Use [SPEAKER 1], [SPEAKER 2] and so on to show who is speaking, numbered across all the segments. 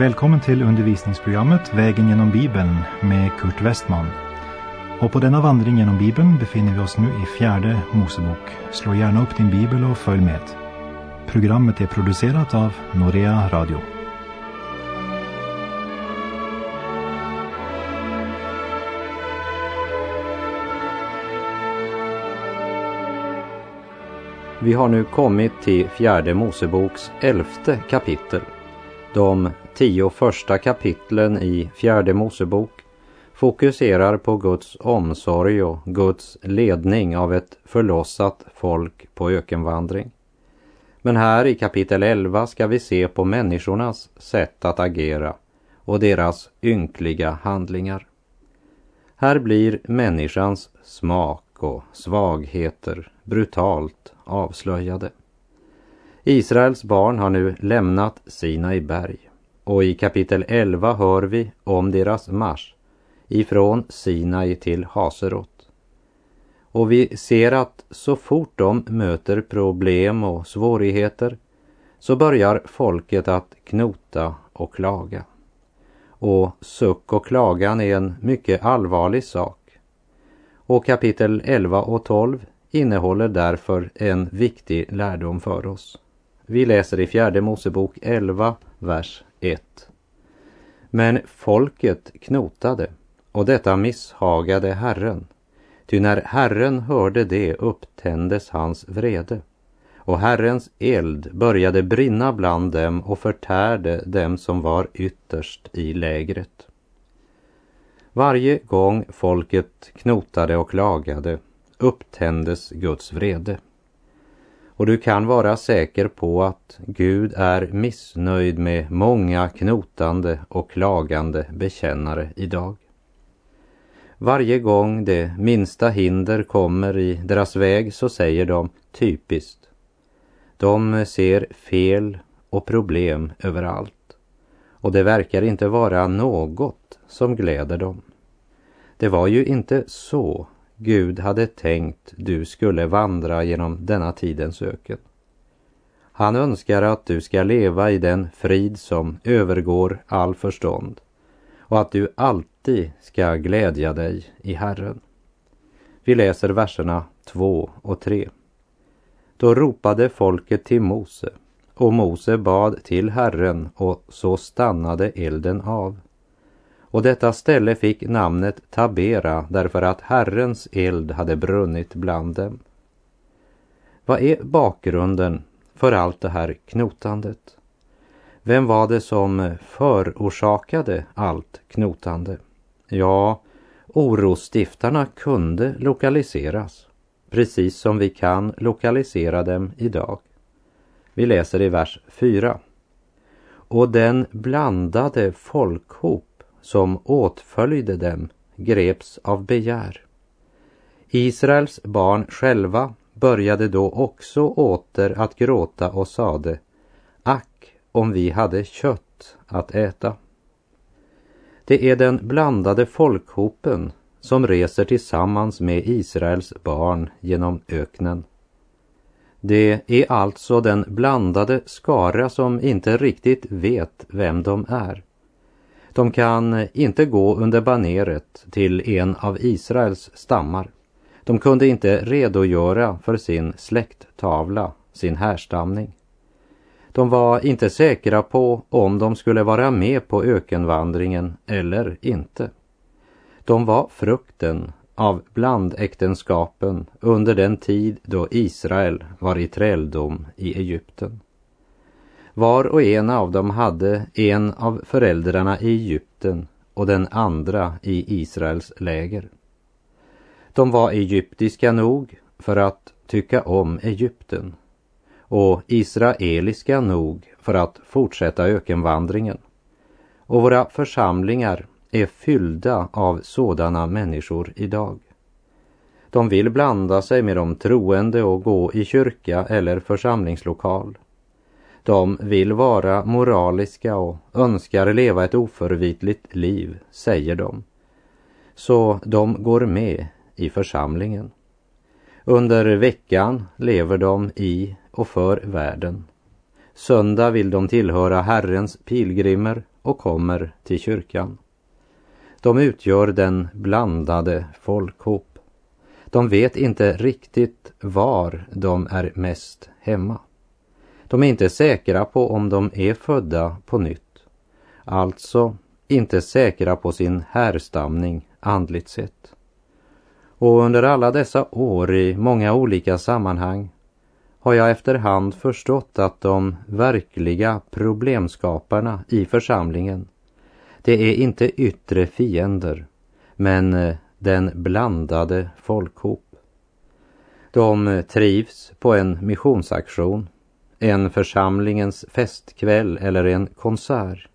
[SPEAKER 1] Välkommen till undervisningsprogrammet Vägen genom Bibeln med Kurt Westman. Och på denna vandring genom Bibeln befinner vi oss nu i fjärde Mosebok. Slå gärna upp din bibel och följ med. Programmet är producerat av Norea Radio.
[SPEAKER 2] Vi har nu kommit till fjärde Moseboks elfte kapitel. De tio första kapitlen i fjärde Mosebok fokuserar på Guds omsorg och Guds ledning av ett förlossat folk på ökenvandring. Men här i kapitel 11 ska vi se på människornas sätt att agera och deras ynkliga handlingar. Här blir människans smak och svagheter brutalt avslöjade. Israels barn har nu lämnat Sinai berg och i kapitel 11 hör vi om deras marsch ifrån Sinai till Haserot. Och vi ser att så fort de möter problem och svårigheter så börjar folket att knota och klaga. Och suck och klagan är en mycket allvarlig sak. Och kapitel 11 och 12 innehåller därför en viktig lärdom för oss. Vi läser i fjärde Mosebok 11, vers 1. Men folket knotade och detta misshagade Herren. Ty när Herren hörde det upptändes hans vrede och Herrens eld började brinna bland dem och förtärde dem som var ytterst i lägret. Varje gång folket knotade och klagade upptändes Guds vrede. Och du kan vara säker på att Gud är missnöjd med många knotande och klagande bekännare idag. Varje gång det minsta hinder kommer i deras väg så säger de typiskt. De ser fel och problem överallt. Och det verkar inte vara något som gläder dem. Det var ju inte så Gud hade tänkt du skulle vandra genom denna tidens öken. Han önskar att du ska leva i den frid som övergår all förstånd och att du alltid ska glädja dig i Herren. Vi läser verserna 2 och 3. Då ropade folket till Mose och Mose bad till Herren och så stannade elden av. Och detta ställe fick namnet Tabera därför att Herrens eld hade brunnit bland dem. Vad är bakgrunden för allt det här knotandet? Vem var det som förorsakade allt knotande? Ja, orostiftarna kunde lokaliseras, precis som vi kan lokalisera dem idag. Vi läser i vers 4. Och den blandade folkhop som åtföljde dem greps av begär. Israels barn själva började då också åter att gråta och sade Ack om vi hade kött att äta. Det är den blandade folkhopen som reser tillsammans med Israels barn genom öknen. Det är alltså den blandade skara som inte riktigt vet vem de är. De kan inte gå under baneret till en av Israels stammar. De kunde inte redogöra för sin släkttavla, sin härstamning. De var inte säkra på om de skulle vara med på ökenvandringen eller inte. De var frukten av blandäktenskapen under den tid då Israel var i träldom i Egypten. Var och en av dem hade en av föräldrarna i Egypten och den andra i Israels läger. De var egyptiska nog för att tycka om Egypten och israeliska nog för att fortsätta ökenvandringen. Och våra församlingar är fyllda av sådana människor idag. De vill blanda sig med de troende och gå i kyrka eller församlingslokal. De vill vara moraliska och önskar leva ett oförvitligt liv, säger de. Så de går med i församlingen. Under veckan lever de i och för världen. Söndag vill de tillhöra Herrens pilgrimer och kommer till kyrkan. De utgör den blandade folkhop. De vet inte riktigt var de är mest hemma. De är inte säkra på om de är födda på nytt. Alltså inte säkra på sin härstamning andligt sett. Och under alla dessa år i många olika sammanhang har jag efterhand förstått att de verkliga problemskaparna i församlingen, det är inte yttre fiender, men eh, den blandade folkhop. De trivs på en missionsaktion, en församlingens festkväll eller en konsert.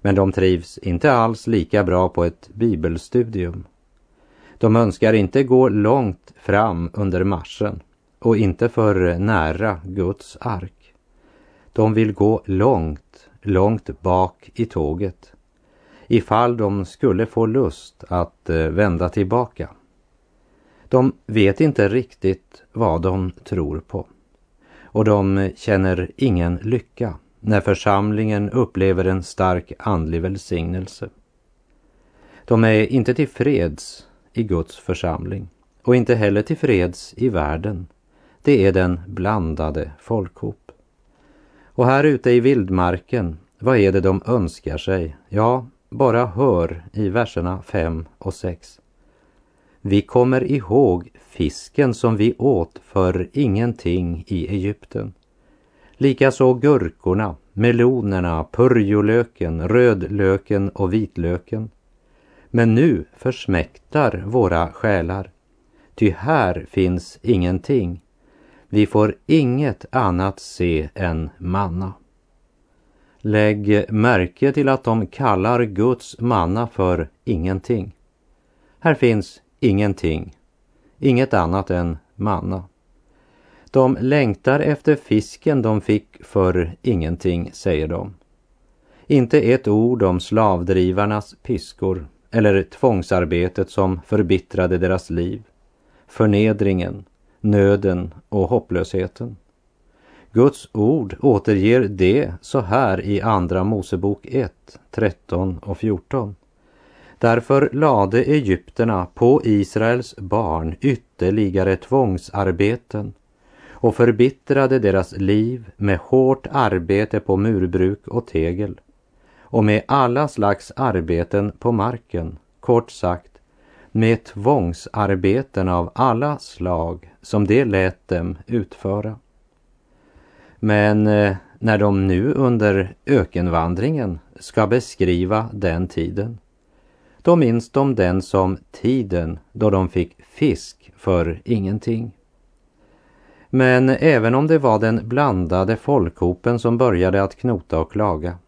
[SPEAKER 2] Men de trivs inte alls lika bra på ett bibelstudium. De önskar inte gå långt fram under marschen och inte för nära Guds ark. De vill gå långt, långt bak i tåget ifall de skulle få lust att eh, vända tillbaka. De vet inte riktigt vad de tror på och de känner ingen lycka när församlingen upplever en stark andlig välsignelse. De är inte tillfreds i Guds församling och inte heller tillfreds i världen. Det är den blandade folkhop. Och här ute i vildmarken, vad är det de önskar sig? Ja, bara hör i verserna 5 och 6. Vi kommer ihåg fisken som vi åt för ingenting i Egypten. Likaså gurkorna, melonerna, purjolöken, rödlöken och vitlöken. Men nu försmäktar våra själar, ty här finns ingenting. Vi får inget annat se än manna. Lägg märke till att de kallar Guds manna för ingenting. Här finns ingenting, inget annat än manna. De längtar efter fisken de fick för ingenting, säger de. Inte ett ord om slavdrivarnas piskor eller tvångsarbetet som förbittrade deras liv, förnedringen, nöden och hopplösheten. Guds ord återger det så här i Andra Mosebok 1, 13 och 14. Därför lade egypterna på Israels barn ytterligare tvångsarbeten och förbittrade deras liv med hårt arbete på murbruk och tegel och med alla slags arbeten på marken, kort sagt med tvångsarbeten av alla slag som det lät dem utföra. Men eh, när de nu under ökenvandringen ska beskriva den tiden, då minns de den som tiden då de fick fisk för ingenting. Men även om det var den blandade folkhopen som började att knota och klaga,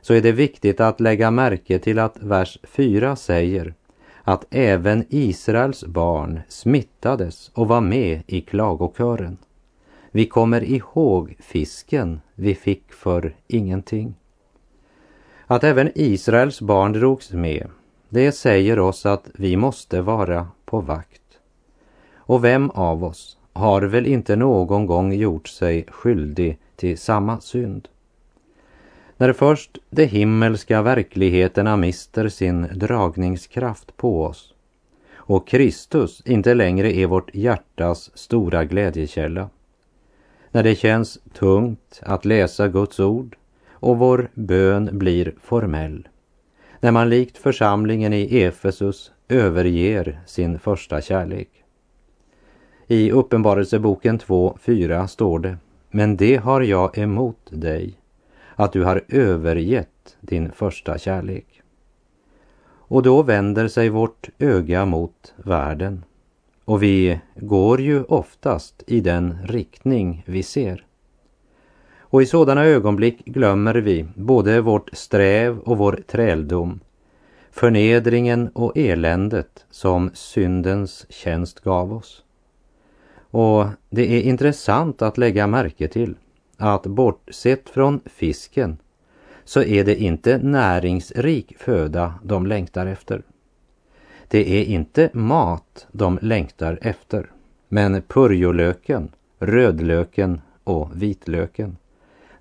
[SPEAKER 2] så är det viktigt att lägga märke till att vers 4 säger att även Israels barn smittades och var med i klagokören. Vi kommer ihåg fisken vi fick för ingenting. Att även Israels barn drogs med, det säger oss att vi måste vara på vakt. Och vem av oss har väl inte någon gång gjort sig skyldig till samma synd? När först de himmelska verkligheterna mister sin dragningskraft på oss och Kristus inte längre är vårt hjärtas stora glädjekälla. När det känns tungt att läsa Guds ord och vår bön blir formell. När man likt församlingen i Efesus överger sin första kärlek. I Uppenbarelseboken 2.4 står det Men det har jag emot dig att du har övergett din första kärlek. Och då vänder sig vårt öga mot världen. Och vi går ju oftast i den riktning vi ser. Och i sådana ögonblick glömmer vi både vårt sträv och vår träldom, förnedringen och eländet som syndens tjänst gav oss. Och det är intressant att lägga märke till att bortsett från fisken så är det inte näringsrik föda de längtar efter. Det är inte mat de längtar efter, men purjolöken, rödlöken och vitlöken.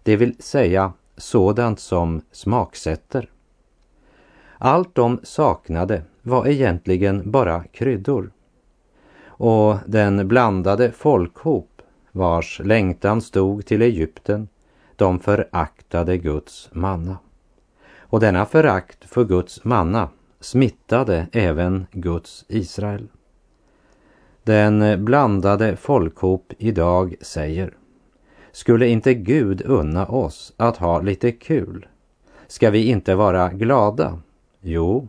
[SPEAKER 2] Det vill säga sådant som smaksätter. Allt de saknade var egentligen bara kryddor. Och den blandade folkhop vars längtan stod till Egypten, de föraktade Guds manna. Och denna förakt för Guds manna smittade även Guds Israel. Den blandade folkhop idag säger skulle inte Gud unna oss att ha lite kul? Ska vi inte vara glada? Jo,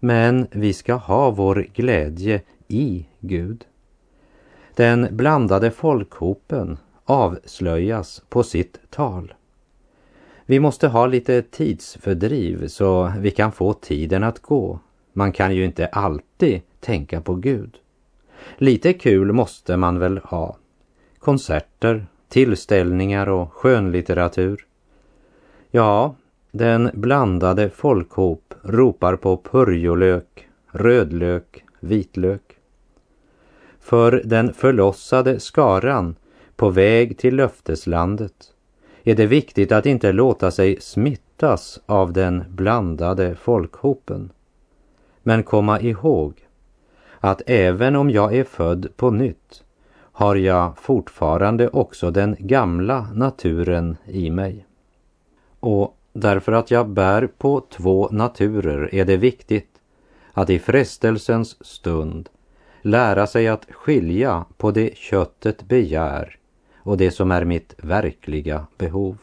[SPEAKER 2] men vi ska ha vår glädje i Gud. Den blandade folkhopen avslöjas på sitt tal. Vi måste ha lite tidsfördriv så vi kan få tiden att gå. Man kan ju inte alltid tänka på Gud. Lite kul måste man väl ha. Konserter, tillställningar och skönlitteratur. Ja, den blandade folkhop ropar på purjolök, rödlök, vitlök. För den förlossade skaran på väg till löfteslandet är det viktigt att inte låta sig smittas av den blandade folkhopen. Men komma ihåg att även om jag är född på nytt har jag fortfarande också den gamla naturen i mig. Och därför att jag bär på två naturer är det viktigt att i frestelsens stund lära sig att skilja på det köttet begär och det som är mitt verkliga behov.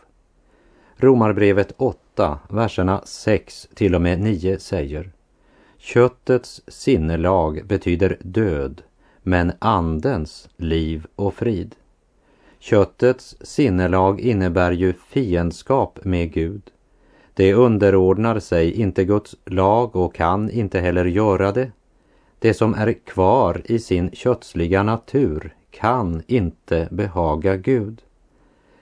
[SPEAKER 2] Romarbrevet 8, verserna 6 till och med 9 säger Köttets sinnelag betyder död, men andens liv och frid. Köttets sinnelag innebär ju fiendskap med Gud. Det underordnar sig inte Guds lag och kan inte heller göra det. Det som är kvar i sin kötsliga natur kan inte behaga Gud.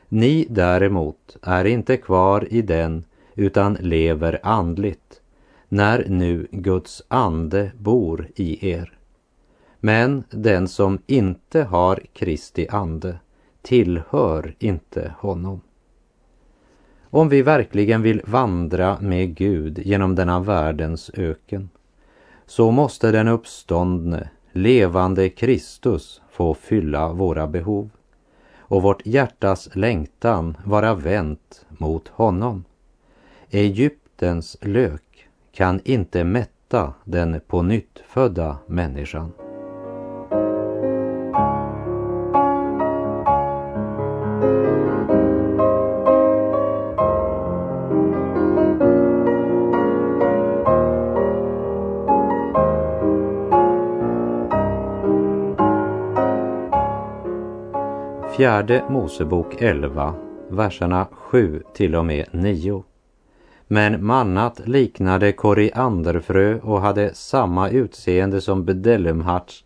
[SPEAKER 2] Ni däremot är inte kvar i den utan lever andligt när nu Guds ande bor i er. Men den som inte har Kristi ande tillhör inte honom. Om vi verkligen vill vandra med Gud genom denna världens öken så måste den uppståndne, levande Kristus få fylla våra behov och vårt hjärtas längtan vara vänt mot honom. Egyptens lök kan inte mätta den på nytt födda människan. Fjärde Mosebok 11, verserna 7 till och med 9. Men mannat liknade korianderfrö och hade samma utseende som bedellumharts.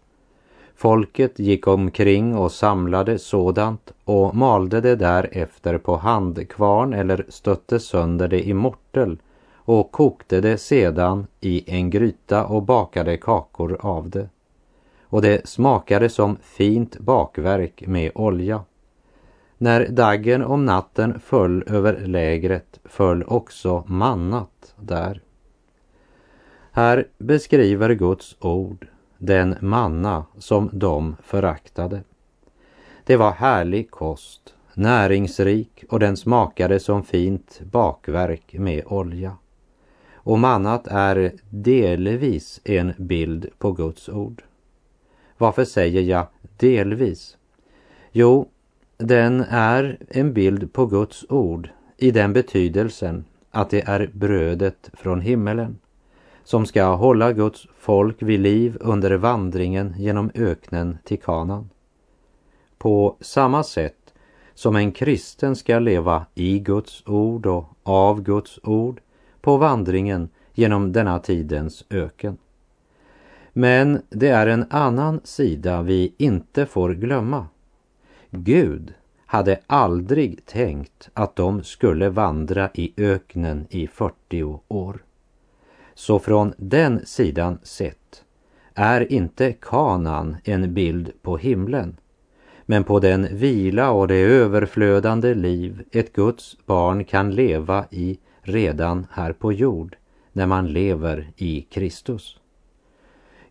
[SPEAKER 2] Folket gick omkring och samlade sådant och malde det därefter på handkvarn eller stötte sönder det i mortel och kokte det sedan i en gryta och bakade kakor av det och det smakade som fint bakverk med olja. När daggen om natten föll över lägret föll också mannat där. Här beskriver Guds ord den manna som de föraktade. Det var härlig kost, näringsrik och den smakade som fint bakverk med olja. Och mannat är delvis en bild på Guds ord. Varför säger jag delvis? Jo, den är en bild på Guds ord i den betydelsen att det är brödet från himmelen som ska hålla Guds folk vid liv under vandringen genom öknen till kanan. På samma sätt som en kristen ska leva i Guds ord och av Guds ord på vandringen genom denna tidens öken. Men det är en annan sida vi inte får glömma. Gud hade aldrig tänkt att de skulle vandra i öknen i 40 år. Så från den sidan sett är inte kanan en bild på himlen. men på den vila och det överflödande liv ett Guds barn kan leva i redan här på jord när man lever i Kristus.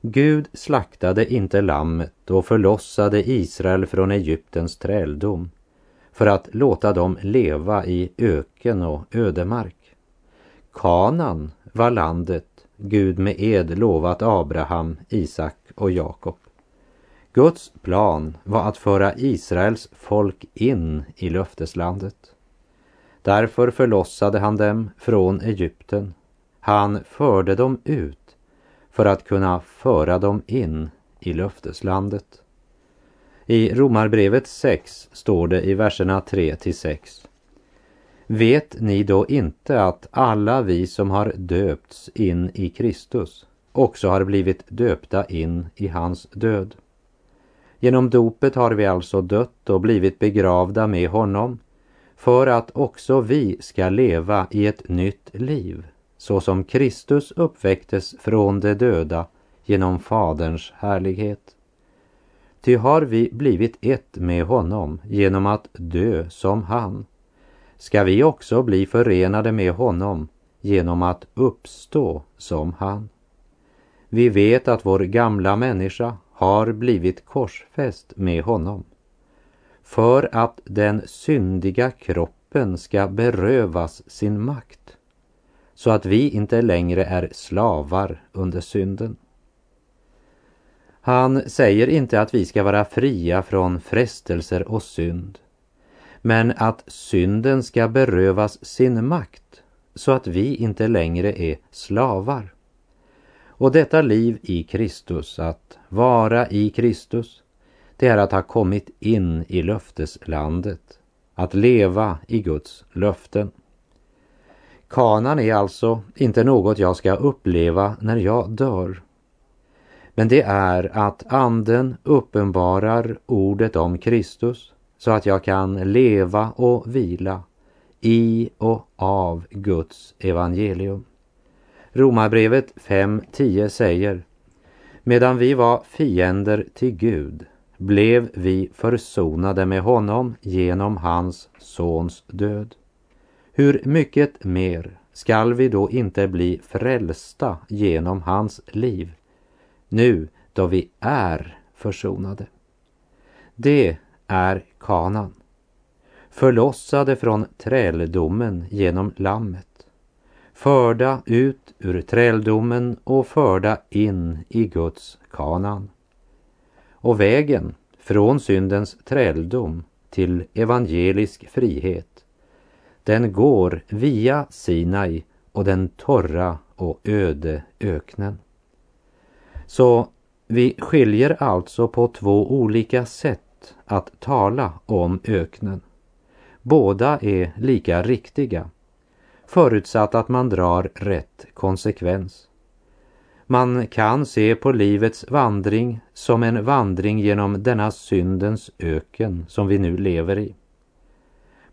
[SPEAKER 2] Gud slaktade inte lammet och förlossade Israel från Egyptens träldom för att låta dem leva i öken och ödemark. Kanan var landet Gud med ed lovat Abraham, Isak och Jakob. Guds plan var att föra Israels folk in i löfteslandet. Därför förlossade han dem från Egypten. Han förde dem ut för att kunna föra dem in i löfteslandet. I Romarbrevet 6 står det i verserna 3 till 6. Vet ni då inte att alla vi som har döpts in i Kristus också har blivit döpta in i hans död? Genom dopet har vi alltså dött och blivit begravda med honom för att också vi ska leva i ett nytt liv så som Kristus uppväcktes från de döda genom Faderns härlighet. Ty har vi blivit ett med honom genom att dö som han, ska vi också bli förenade med honom genom att uppstå som han. Vi vet att vår gamla människa har blivit korsfäst med honom för att den syndiga kroppen ska berövas sin makt så att vi inte längre är slavar under synden. Han säger inte att vi ska vara fria från frestelser och synd, men att synden ska berövas sin makt så att vi inte längre är slavar. Och detta liv i Kristus, att vara i Kristus, det är att ha kommit in i löfteslandet, att leva i Guds löften. Kanan är alltså inte något jag ska uppleva när jag dör. Men det är att anden uppenbarar ordet om Kristus så att jag kan leva och vila i och av Guds evangelium. Romarbrevet 5.10 säger Medan vi var fiender till Gud blev vi försonade med honom genom hans sons död. Hur mycket mer skall vi då inte bli frälsta genom hans liv, nu då vi är försonade? Det är kanan, förlossade från träldomen genom lammet, förda ut ur träldomen och förda in i Guds kanan. Och vägen från syndens träldom till evangelisk frihet, den går via Sinai och den torra och öde öknen. Så vi skiljer alltså på två olika sätt att tala om öknen. Båda är lika riktiga, förutsatt att man drar rätt konsekvens. Man kan se på livets vandring som en vandring genom denna syndens öken som vi nu lever i.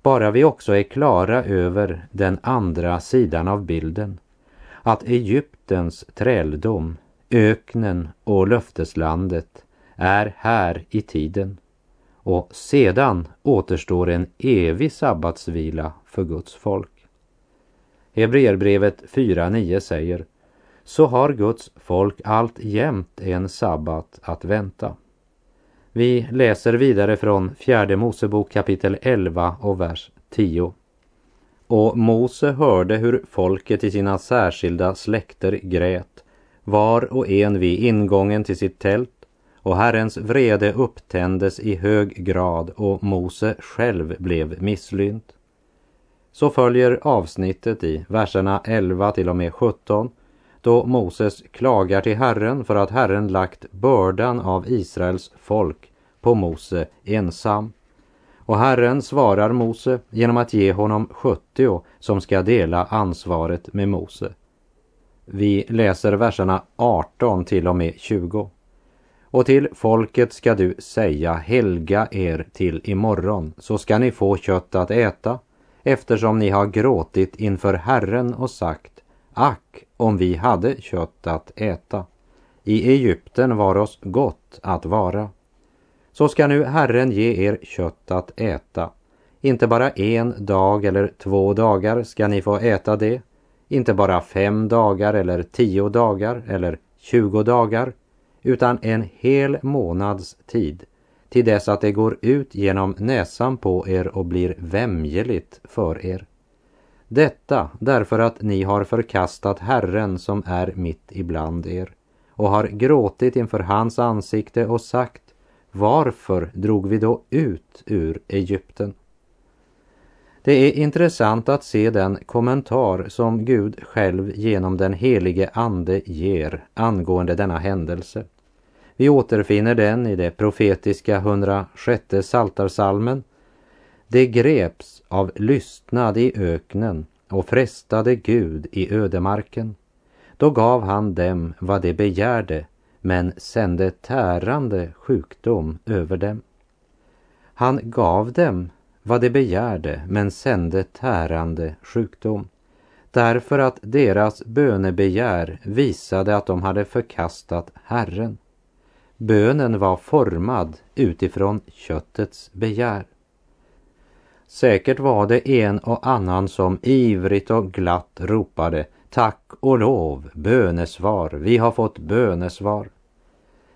[SPEAKER 2] Bara vi också är klara över den andra sidan av bilden, att Egyptens träldom, öknen och löfteslandet är här i tiden och sedan återstår en evig sabbatsvila för Guds folk. Hebreerbrevet 4.9 säger så har Guds folk allt jämt en sabbat att vänta. Vi läser vidare från fjärde Mosebok kapitel 11 och vers 10. Och Mose hörde hur folket i sina särskilda släkter grät, var och en vid ingången till sitt tält, och Herrens vrede upptändes i hög grad och Mose själv blev misslynt. Så följer avsnittet i verserna 11 till och med 17 då Moses klagar till Herren för att Herren lagt bördan av Israels folk på Mose ensam. Och Herren svarar Mose genom att ge honom 70 som ska dela ansvaret med Mose. Vi läser verserna 18 till och med 20. Och till folket ska du säga helga er till imorgon så ska ni få kött att äta eftersom ni har gråtit inför Herren och sagt Ack, om vi hade kött att äta. I Egypten var oss gott att vara. så ska nu Herren ge er kött att äta. Inte bara en dag eller två dagar ska ni få äta det, inte bara fem dagar eller tio dagar eller tjugo dagar, utan en hel månads tid, till dess att det går ut genom näsan på er och blir vämjeligt för er. Detta därför att ni har förkastat Herren som är mitt ibland er och har gråtit inför hans ansikte och sagt varför drog vi då ut ur Egypten? Det är intressant att se den kommentar som Gud själv genom den helige Ande ger angående denna händelse. Vi återfinner den i det profetiska 106 saltarsalmen. Det greps av lystnad i öknen och frestade Gud i ödemarken. Då gav han dem vad de begärde men sände tärande sjukdom över dem. Han gav dem vad de begärde men sände tärande sjukdom därför att deras bönebegär visade att de hade förkastat Herren. Bönen var formad utifrån köttets begär. Säkert var det en och annan som ivrigt och glatt ropade Tack och lov, bönesvar, vi har fått bönesvar.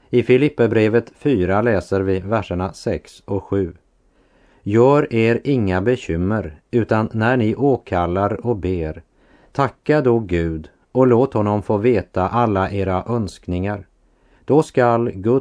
[SPEAKER 2] I Filipperbrevet 4 läser vi verserna 6 och 7. Gör er inga bekymmer, utan när ni åkallar och ber, tacka då Gud och låt honom få veta alla era önskningar. Då skall Guds